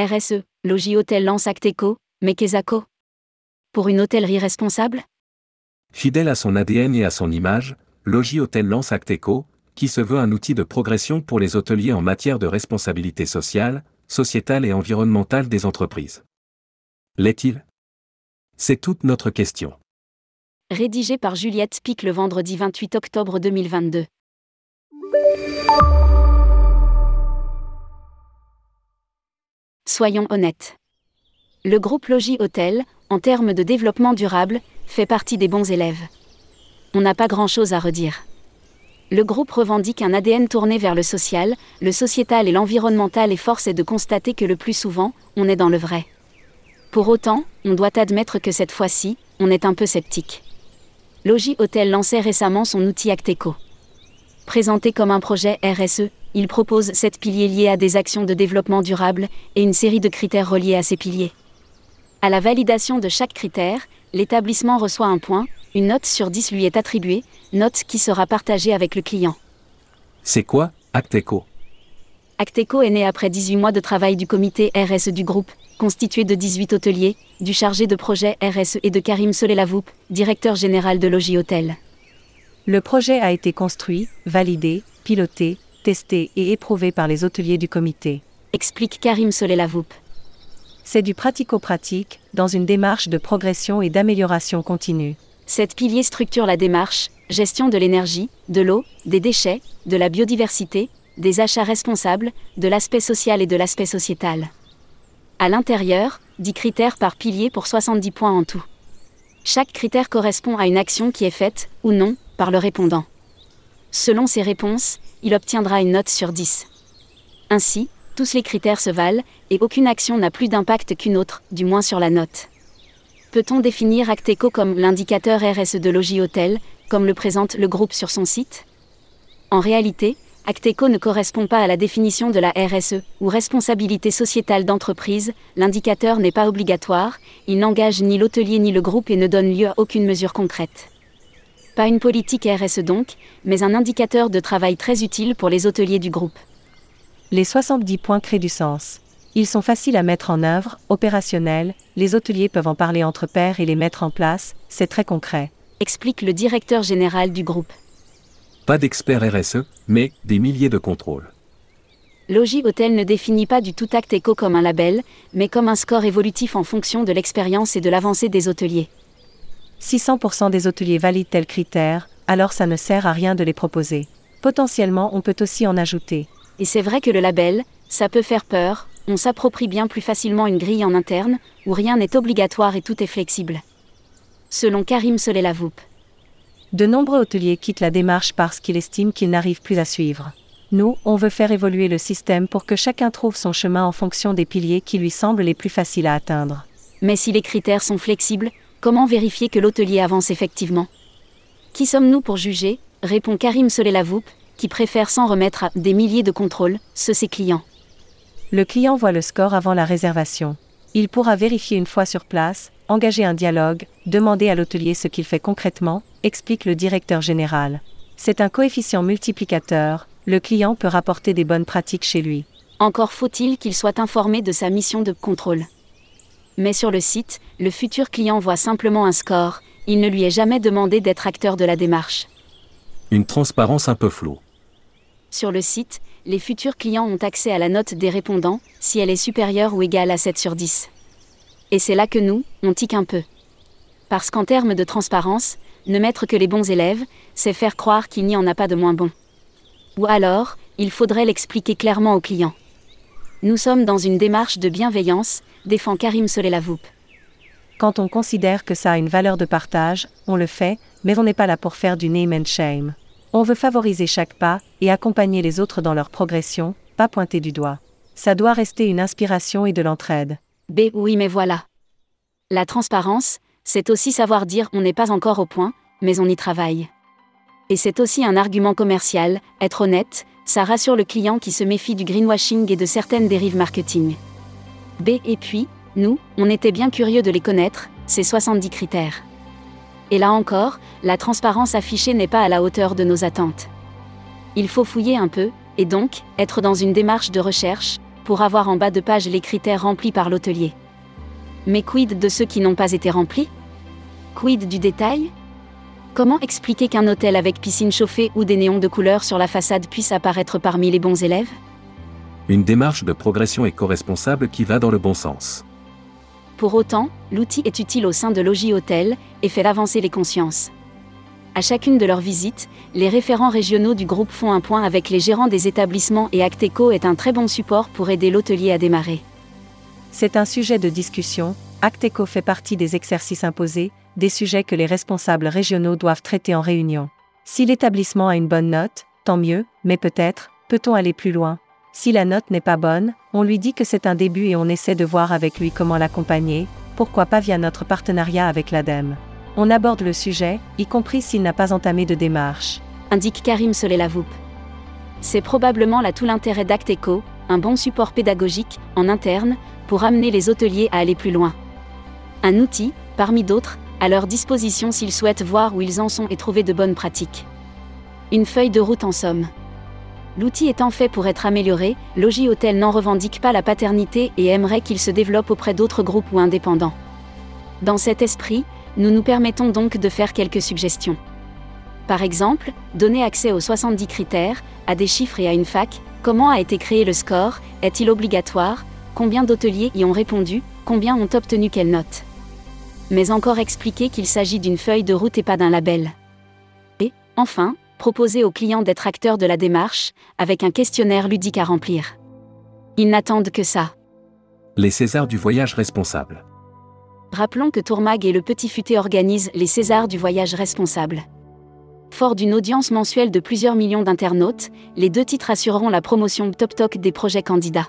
RSE, Logis Hôtel lance Acteco, Mekezako. Pour une hôtellerie responsable? Fidèle à son ADN et à son image, Logis Hôtel lance Acteco, qui se veut un outil de progression pour les hôteliers en matière de responsabilité sociale, sociétale et environnementale des entreprises. L'est-il? C'est toute notre question. Rédigé par Juliette Pic le vendredi 28 octobre 2022. Soyons honnêtes. Le groupe Logis Hôtel, en termes de développement durable, fait partie des bons élèves. On n'a pas grand-chose à redire. Le groupe revendique un ADN tourné vers le social, le sociétal et l'environnemental et force est de constater que le plus souvent, on est dans le vrai. Pour autant, on doit admettre que cette fois-ci, on est un peu sceptique. Logis Hôtel lançait récemment son outil Acteco. Présenté comme un projet RSE, il propose sept piliers liés à des actions de développement durable et une série de critères reliés à ces piliers. À la validation de chaque critère, l'établissement reçoit un point, une note sur 10 lui est attribuée, note qui sera partagée avec le client. C'est quoi, Acteco? Acteco est né après 18 mois de travail du comité RSE du groupe, constitué de 18 hôteliers, du chargé de projet RSE et de Karim Solelavoup, directeur général de Logis Hôtel. Le projet a été construit, validé, piloté, testé et éprouvé par les hôteliers du comité. Explique Karim Solelavoup. C'est du pratico-pratique, dans une démarche de progression et d'amélioration continue. Cette pilier structure la démarche, gestion de l'énergie, de l'eau, des déchets, de la biodiversité, des achats responsables, de l'aspect social et de l'aspect sociétal. À l'intérieur, 10 critères par pilier pour 70 points en tout. Chaque critère correspond à une action qui est faite, ou non, par le répondant. Selon ses réponses, il obtiendra une note sur 10. Ainsi, tous les critères se valent, et aucune action n'a plus d'impact qu'une autre, du moins sur la note. Peut-on définir Acteco comme l'indicateur RSE de Logis Hôtel, comme le présente le groupe sur son site? En réalité, Acteco ne correspond pas à la définition de la RSE, ou responsabilité sociétale d'entreprise, l'indicateur n'est pas obligatoire, il n'engage ni l'hôtelier ni le groupe et ne donne lieu à aucune mesure concrète. Pas une politique RSE donc, mais un indicateur de travail très utile pour les hôteliers du groupe. Les 70 points créent du sens. Ils sont faciles à mettre en œuvre, opérationnels, les hôteliers peuvent en parler entre pairs et les mettre en place, c'est très concret. Explique le directeur général du groupe. Pas d'experts RSE, mais des milliers de contrôles. Logis Hôtel ne définit pas du tout Acte Eco comme un label, mais comme un score évolutif en fonction de l'expérience et de l'avancée des hôteliers. Si 100% des hôteliers valident tel critère, alors ça ne sert à rien de les proposer. Potentiellement, on peut aussi en ajouter. Et c'est vrai que le label, ça peut faire peur, on s'approprie bien plus facilement une grille en interne, où rien n'est obligatoire et tout est flexible. Selon Karim Solelavoup. De nombreux hôteliers quittent la démarche parce qu'ils estiment qu'ils n'arrivent plus à suivre. Nous, on veut faire évoluer le système pour que chacun trouve son chemin en fonction des piliers qui lui semblent les plus faciles à atteindre. Mais si les critères sont flexibles, comment vérifier que l'hôtelier avance effectivement? Qui sommes-nous pour juger? répond Karim Solelavoup, qui préfère s'en remettre à des milliers de contrôles, ceux ses clients. Le client voit le score avant la réservation. Il pourra vérifier une fois sur place, engager un dialogue, demander à l'hôtelier ce qu'il fait concrètement, explique le directeur général. C'est un coefficient multiplicateur, le client peut rapporter des bonnes pratiques chez lui. Encore faut-il qu'il soit informé de sa mission de contrôle. Mais sur le site, le futur client voit simplement un score, il ne lui est jamais demandé d'être acteur de la démarche. Une transparence un peu floue. Sur le site, les futurs clients ont accès à la note des répondants, si elle est supérieure ou égale à 7 sur 10. Et c'est là que nous, on tique un peu. Parce qu'en termes de transparence, ne mettre que les bons élèves, c'est faire croire qu'il n'y en a pas de moins bons. Ou alors, il faudrait l'expliquer clairement aux clients. Nous sommes dans une démarche de bienveillance, défend Karim Solelavoup. Quand on considère que ça a une valeur de partage, on le fait, mais on n'est pas là pour faire du name and shame. On veut favoriser chaque pas et accompagner les autres dans leur progression, pas pointer du doigt. Ça doit rester une inspiration et de l'entraide. B. Oui, mais voilà. La transparence, c'est aussi savoir dire on n'est pas encore au point, mais on y travaille. Et c'est aussi un argument commercial, être honnête, ça rassure le client qui se méfie du greenwashing et de certaines dérives marketing. B. Et puis, nous, on était bien curieux de les connaître, ces 70 critères. Et là encore, la transparence affichée n'est pas à la hauteur de nos attentes. Il faut fouiller un peu, et donc, être dans une démarche de recherche, pour avoir en bas de page les critères remplis par l'hôtelier. Mais quid de ceux qui n'ont pas été remplis? Quid du détail? Comment expliquer qu'un hôtel avec piscine chauffée ou des néons de couleur sur la façade puisse apparaître parmi les bons élèves? Une démarche de progression éco-responsable qui va dans le bon sens. Pour autant, l'outil est utile au sein de Logis Hôtel et fait avancer les consciences. À chacune de leurs visites, les référents régionaux du groupe font un point avec les gérants des établissements et Acteco est un très bon support pour aider l'hôtelier à démarrer. C'est un sujet de discussion, Acteco fait partie des exercices imposés, des sujets que les responsables régionaux doivent traiter en réunion. Si l'établissement a une bonne note, tant mieux, mais peut-être, peut-on aller plus loin Si la note n'est pas bonne, on lui dit que c'est un début et on essaie de voir avec lui comment l'accompagner, pourquoi pas via notre partenariat avec l'ADEME. On aborde le sujet, y compris s'il n'a pas entamé de démarche. Indique Karim Solelavoup. C'est probablement là tout l'intérêt d'Acteco, un bon support pédagogique, en interne, pour amener les hôteliers à aller plus loin. Un outil, parmi d'autres, à leur disposition s'ils souhaitent voir où ils en sont et trouver de bonnes pratiques. Une feuille de route en somme. L'outil étant fait pour être amélioré, Logis Hôtel n'en revendique pas la paternité et aimerait qu'il se développe auprès d'autres groupes ou indépendants. Dans cet esprit, nous nous permettons donc de faire quelques suggestions. Par exemple, donner accès aux 70 critères, à des chiffres et à une fac, comment a été créé le score, est-il obligatoire, combien d'hôteliers y ont répondu, combien ont obtenu quelle note mais encore expliquer qu'il s'agit d'une feuille de route et pas d'un label. Et, enfin, proposer aux clients d'être acteurs de la démarche, avec un questionnaire ludique à remplir. Ils n'attendent que ça. Les Césars du voyage responsable. Rappelons que Tourmag et le Petit Futé organisent les Césars du voyage responsable. Fort d'une audience mensuelle de plusieurs millions d'internautes, les deux titres assureront la promotion top-toc des projets candidats.